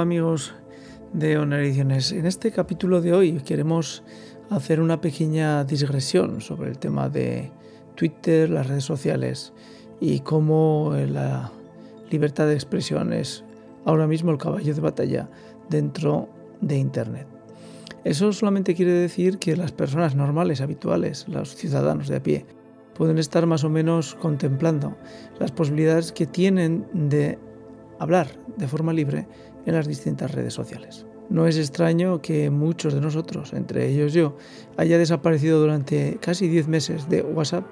Amigos de Honor Ediciones. En este capítulo de hoy queremos hacer una pequeña digresión sobre el tema de Twitter, las redes sociales y cómo la libertad de expresión es ahora mismo el caballo de batalla dentro de Internet. Eso solamente quiere decir que las personas normales, habituales, los ciudadanos de a pie, pueden estar más o menos contemplando las posibilidades que tienen de hablar de forma libre en las distintas redes sociales. No es extraño que muchos de nosotros, entre ellos yo, haya desaparecido durante casi 10 meses de WhatsApp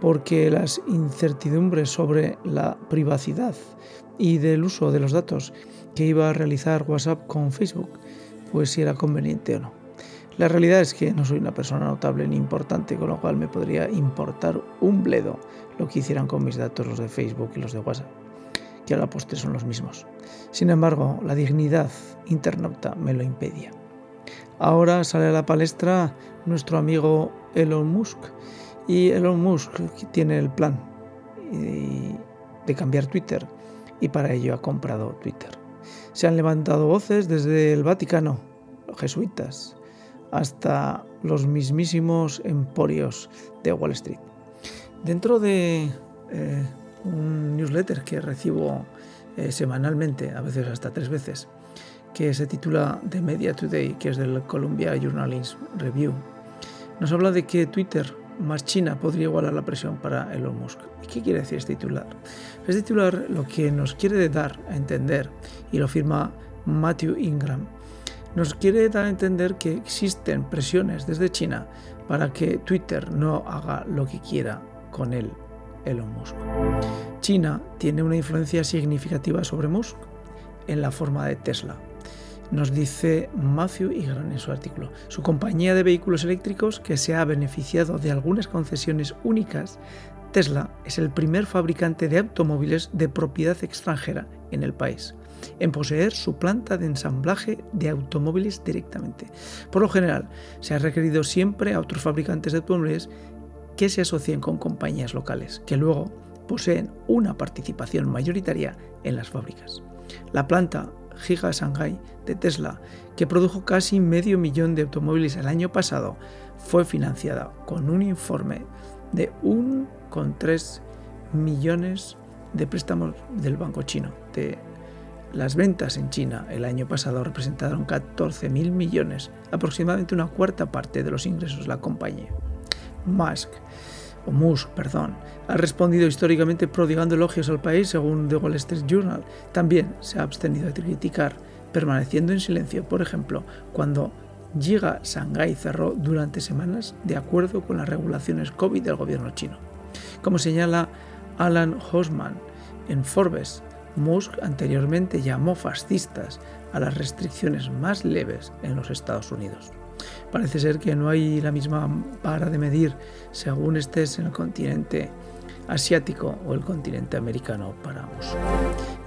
porque las incertidumbres sobre la privacidad y del uso de los datos que iba a realizar WhatsApp con Facebook, pues si era conveniente o no. La realidad es que no soy una persona notable ni importante, con lo cual me podría importar un bledo lo que hicieran con mis datos los de Facebook y los de WhatsApp que a la postre son los mismos. Sin embargo, la dignidad internauta me lo impedía. Ahora sale a la palestra nuestro amigo Elon Musk y Elon Musk tiene el plan de cambiar Twitter y para ello ha comprado Twitter. Se han levantado voces desde el Vaticano, los jesuitas, hasta los mismísimos emporios de Wall Street. Dentro de eh, un newsletter que recibo eh, semanalmente, a veces hasta tres veces, que se titula The Media Today, que es del Columbia Journalism Review. Nos habla de que Twitter más China podría igualar la presión para Elon Musk. ¿Y qué quiere decir este titular? Este titular lo que nos quiere dar a entender, y lo firma Matthew Ingram, nos quiere dar a entender que existen presiones desde China para que Twitter no haga lo que quiera con él Elon Musk. China tiene una influencia significativa sobre Musk en la forma de Tesla. Nos dice Matthew Igran en su artículo. Su compañía de vehículos eléctricos, que se ha beneficiado de algunas concesiones únicas, Tesla es el primer fabricante de automóviles de propiedad extranjera en el país en poseer su planta de ensamblaje de automóviles directamente. Por lo general, se ha requerido siempre a otros fabricantes de automóviles que se asocien con compañías locales, que luego poseen una participación mayoritaria en las fábricas. La planta Giga Shanghai de Tesla, que produjo casi medio millón de automóviles el año pasado, fue financiada con un informe de 1,3 millones de préstamos del banco chino. Las ventas en China el año pasado representaron 14.000 millones, aproximadamente una cuarta parte de los ingresos de la compañía. Musk, o Musk, perdón, ha respondido históricamente prodigando elogios al país según The Wall Street Journal. También se ha abstenido de criticar, permaneciendo en silencio, por ejemplo, cuando Giga Shanghai cerró durante semanas de acuerdo con las regulaciones COVID del gobierno chino. Como señala Alan Hosman en Forbes, Musk anteriormente llamó fascistas a las restricciones más leves en los Estados Unidos. Parece ser que no hay la misma vara de medir según estés en el continente asiático o el continente americano para Musk.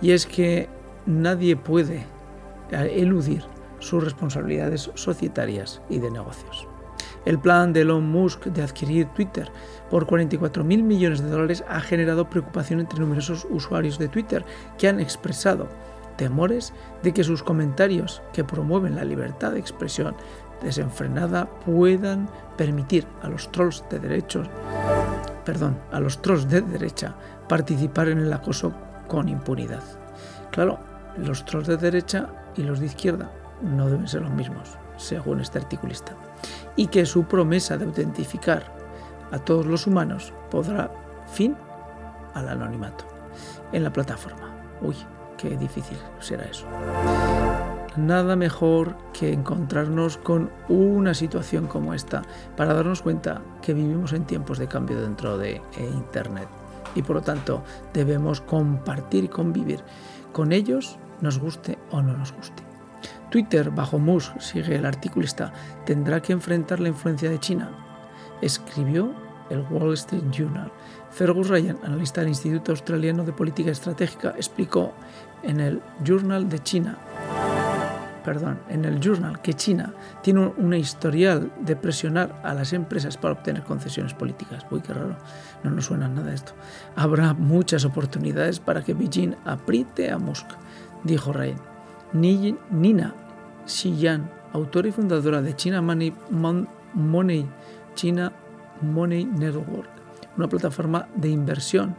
Y es que nadie puede eludir sus responsabilidades societarias y de negocios. El plan de Elon Musk de adquirir Twitter por 44 mil millones de dólares ha generado preocupación entre numerosos usuarios de Twitter que han expresado temores de que sus comentarios que promueven la libertad de expresión desenfrenada puedan permitir a los trolls de derechos, perdón, a los trolls de derecha participar en el acoso con impunidad. Claro, los trolls de derecha y los de izquierda no deben ser los mismos, según este articulista, y que su promesa de autentificar a todos los humanos podrá fin al anonimato en la plataforma. Uy, qué difícil será eso nada mejor que encontrarnos con una situación como esta para darnos cuenta que vivimos en tiempos de cambio dentro de eh, Internet y por lo tanto debemos compartir y convivir con ellos, nos guste o no nos guste. Twitter, bajo Musk, sigue el articulista, tendrá que enfrentar la influencia de China. Escribió el Wall Street Journal. Fergus Ryan, analista del Instituto Australiano de Política Estratégica, explicó en el Journal de China perdón, en el Journal que China tiene una historial de presionar a las empresas para obtener concesiones políticas. Uy, qué raro, no nos suena nada esto. Habrá muchas oportunidades para que Beijing apriete a Musk, dijo Ryan. Nina Xiyan, autora y fundadora de China Money, Money, China Money Network, una plataforma de inversión,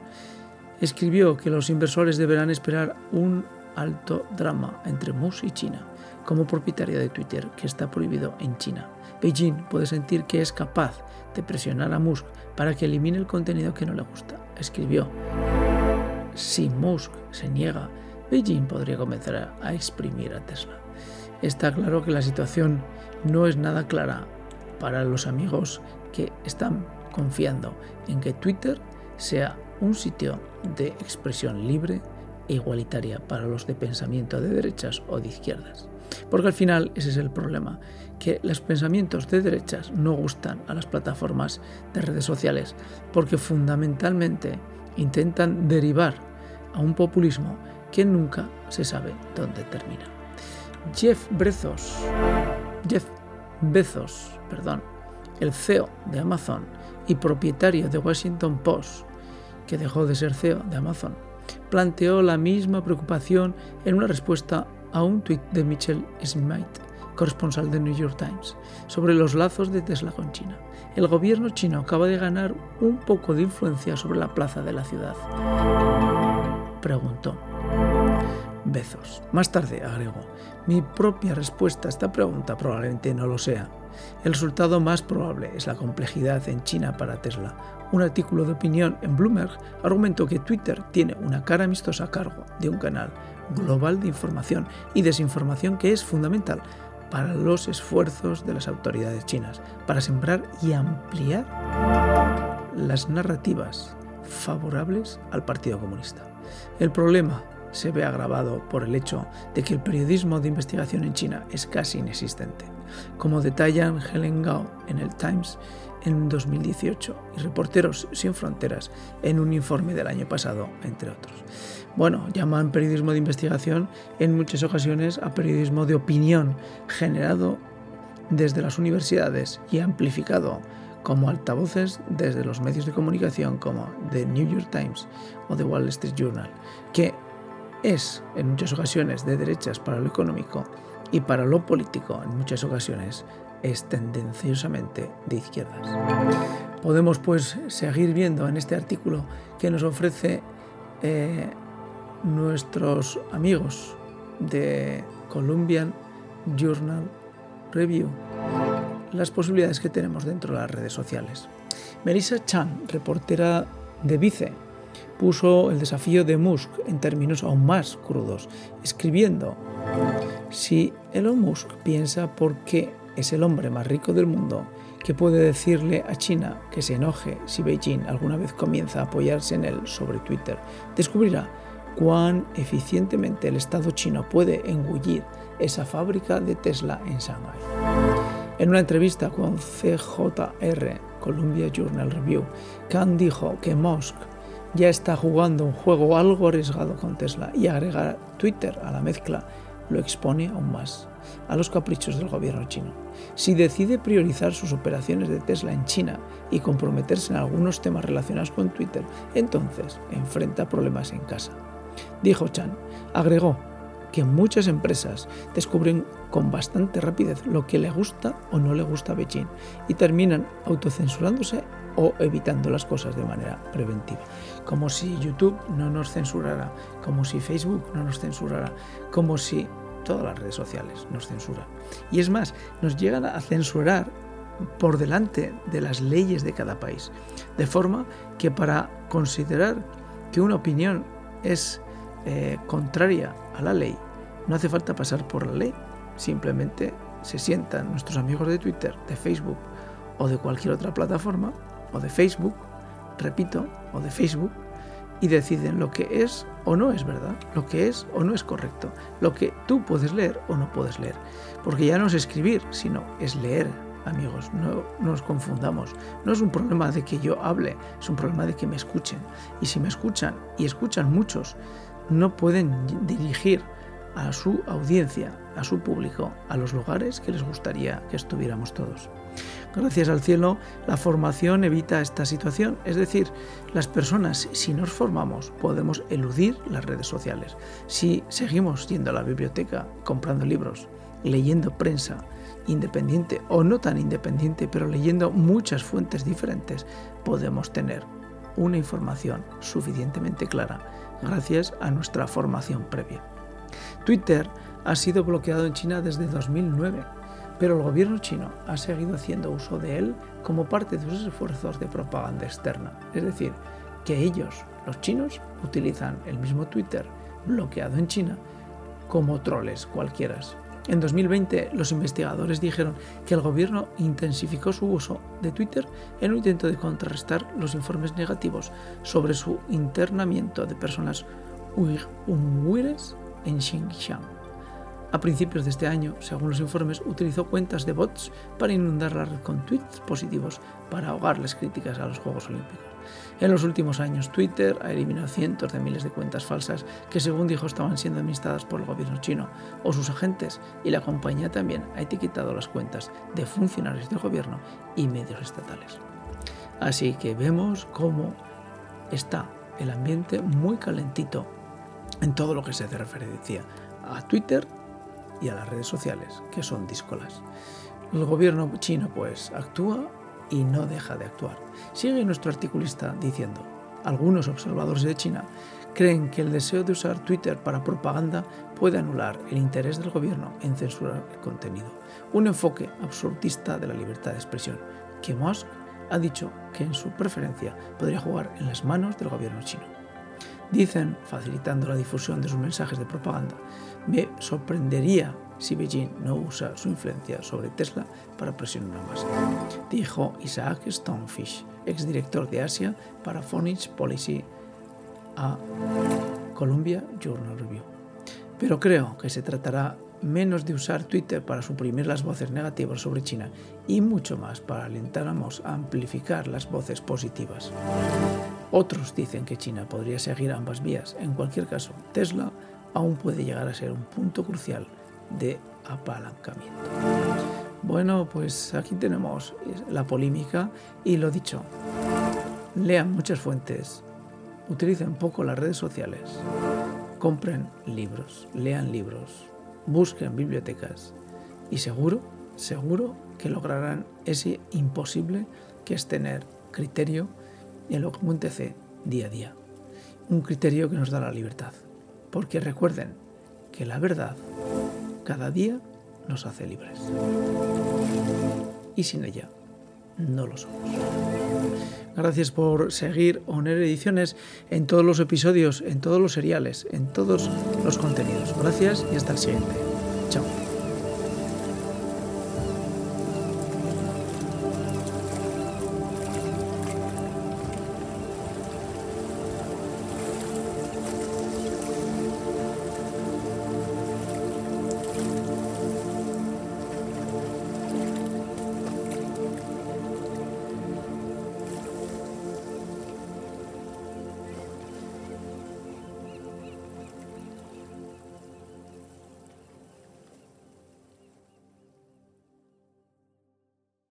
escribió que los inversores deberán esperar un alto drama entre Musk y China, como propietaria de Twitter, que está prohibido en China. Beijing puede sentir que es capaz de presionar a Musk para que elimine el contenido que no le gusta, escribió. Si Musk se niega, Beijing podría comenzar a exprimir a Tesla. Está claro que la situación no es nada clara para los amigos que están confiando en que Twitter sea un sitio de expresión libre e igualitaria para los de pensamiento de derechas o de izquierdas. Porque al final ese es el problema, que los pensamientos de derechas no gustan a las plataformas de redes sociales, porque fundamentalmente intentan derivar a un populismo que nunca se sabe dónde termina. Jeff Bezos, Jeff Bezos, perdón, el CEO de Amazon y propietario de Washington Post, que dejó de ser CEO de Amazon, planteó la misma preocupación en una respuesta a un tuit de Mitchell Smith, corresponsal de New York Times, sobre los lazos de Tesla con China. El gobierno chino acaba de ganar un poco de influencia sobre la plaza de la ciudad. Preguntó. Bezos. Más tarde agregó, mi propia respuesta a esta pregunta probablemente no lo sea. El resultado más probable es la complejidad en China para Tesla. Un artículo de opinión en Bloomberg argumentó que Twitter tiene una cara amistosa a cargo de un canal global de información y desinformación que es fundamental para los esfuerzos de las autoridades chinas para sembrar y ampliar las narrativas favorables al Partido Comunista. El problema se ve agravado por el hecho de que el periodismo de investigación en China es casi inexistente, como detallan Helen Gao en el Times en 2018 y Reporteros Sin Fronteras en un informe del año pasado, entre otros. Bueno, llaman periodismo de investigación en muchas ocasiones a periodismo de opinión generado desde las universidades y amplificado como altavoces desde los medios de comunicación como The New York Times o The Wall Street Journal, que es en muchas ocasiones de derechas para lo económico y para lo político en muchas ocasiones es tendenciosamente de izquierdas. Podemos pues seguir viendo en este artículo que nos ofrece eh, nuestros amigos de Columbian Journal Review las posibilidades que tenemos dentro de las redes sociales. Melissa Chan, reportera de Vice, puso el desafío de Musk en términos aún más crudos, escribiendo, si Elon Musk piensa por qué es el hombre más rico del mundo, que puede decirle a China que se enoje si Beijing alguna vez comienza a apoyarse en él sobre Twitter, descubrirá cuán eficientemente el Estado chino puede engullir esa fábrica de Tesla en Shanghai. En una entrevista con CJR, Columbia Journal Review, Khan dijo que Musk ya está jugando un juego algo arriesgado con Tesla y agregar Twitter a la mezcla lo expone aún más a los caprichos del gobierno chino. Si decide priorizar sus operaciones de Tesla en China y comprometerse en algunos temas relacionados con Twitter, entonces enfrenta problemas en casa. Dijo Chan, agregó que muchas empresas descubren con bastante rapidez lo que le gusta o no le gusta a Beijing y terminan autocensurándose o evitando las cosas de manera preventiva. Como si YouTube no nos censurara, como si Facebook no nos censurara, como si todas las redes sociales nos censuran. Y es más, nos llegan a censurar por delante de las leyes de cada país. De forma que para considerar que una opinión es eh, contraria a la ley, no hace falta pasar por la ley. Simplemente se sientan nuestros amigos de Twitter, de Facebook o de cualquier otra plataforma, o de Facebook, repito, o de Facebook, y deciden lo que es o no es verdad, lo que es o no es correcto, lo que tú puedes leer o no puedes leer. Porque ya no es escribir, sino es leer, amigos, no, nos confundamos. No es un problema de que yo hable, es un problema de que me escuchen. Y si me escuchan, y escuchan muchos, no pueden dirigir a su audiencia, a su público, a los lugares que les gustaría que estuviéramos todos. Gracias al cielo, la formación evita esta situación. Es decir, las personas, si nos formamos, podemos eludir las redes sociales. Si seguimos yendo a la biblioteca, comprando libros, leyendo prensa independiente o no tan independiente, pero leyendo muchas fuentes diferentes, podemos tener una información suficientemente clara gracias a nuestra formación previa. Twitter ha sido bloqueado en China desde 2009 pero el gobierno chino ha seguido haciendo uso de él como parte de sus esfuerzos de propaganda externa. Es decir, que ellos, los chinos, utilizan el mismo Twitter bloqueado en China como troles cualquiera. En 2020, los investigadores dijeron que el gobierno intensificó su uso de Twitter en un intento de contrarrestar los informes negativos sobre su internamiento de personas uigures en Xinjiang. A principios de este año, según los informes, utilizó cuentas de bots para inundar la red con tweets positivos para ahogar las críticas a los Juegos Olímpicos. En los últimos años, Twitter ha eliminado cientos de miles de cuentas falsas que, según dijo, estaban siendo administradas por el gobierno chino o sus agentes, y la compañía también ha etiquetado las cuentas de funcionarios del gobierno y medios estatales. Así que vemos cómo está el ambiente muy calentito en todo lo que se hace referencia a Twitter y a las redes sociales, que son díscolas. El gobierno chino pues actúa y no deja de actuar. Sigue nuestro articulista diciendo, algunos observadores de China creen que el deseo de usar Twitter para propaganda puede anular el interés del gobierno en censurar el contenido, un enfoque absurdista de la libertad de expresión, que Musk ha dicho que en su preferencia podría jugar en las manos del gobierno chino. Dicen, facilitando la difusión de sus mensajes de propaganda, me sorprendería si Beijing no usa su influencia sobre Tesla para presionar más, dijo Isaac Stonefish, exdirector de Asia para Phonics Policy a Columbia Journal Review. Pero creo que se tratará menos de usar Twitter para suprimir las voces negativas sobre China y mucho más para alentarnos a amplificar las voces positivas. Otros dicen que China podría seguir ambas vías. En cualquier caso, Tesla aún puede llegar a ser un punto crucial de apalancamiento. Bueno, pues aquí tenemos la polémica y lo dicho, lean muchas fuentes, utilicen poco las redes sociales, compren libros, lean libros, busquen bibliotecas y seguro, seguro que lograrán ese imposible que es tener criterio en lo que acontece día a día. Un criterio que nos da la libertad. Porque recuerden que la verdad cada día nos hace libres. Y sin ella no lo somos. Gracias por seguir Oner Ediciones en todos los episodios, en todos los seriales, en todos los contenidos. Gracias y hasta el siguiente.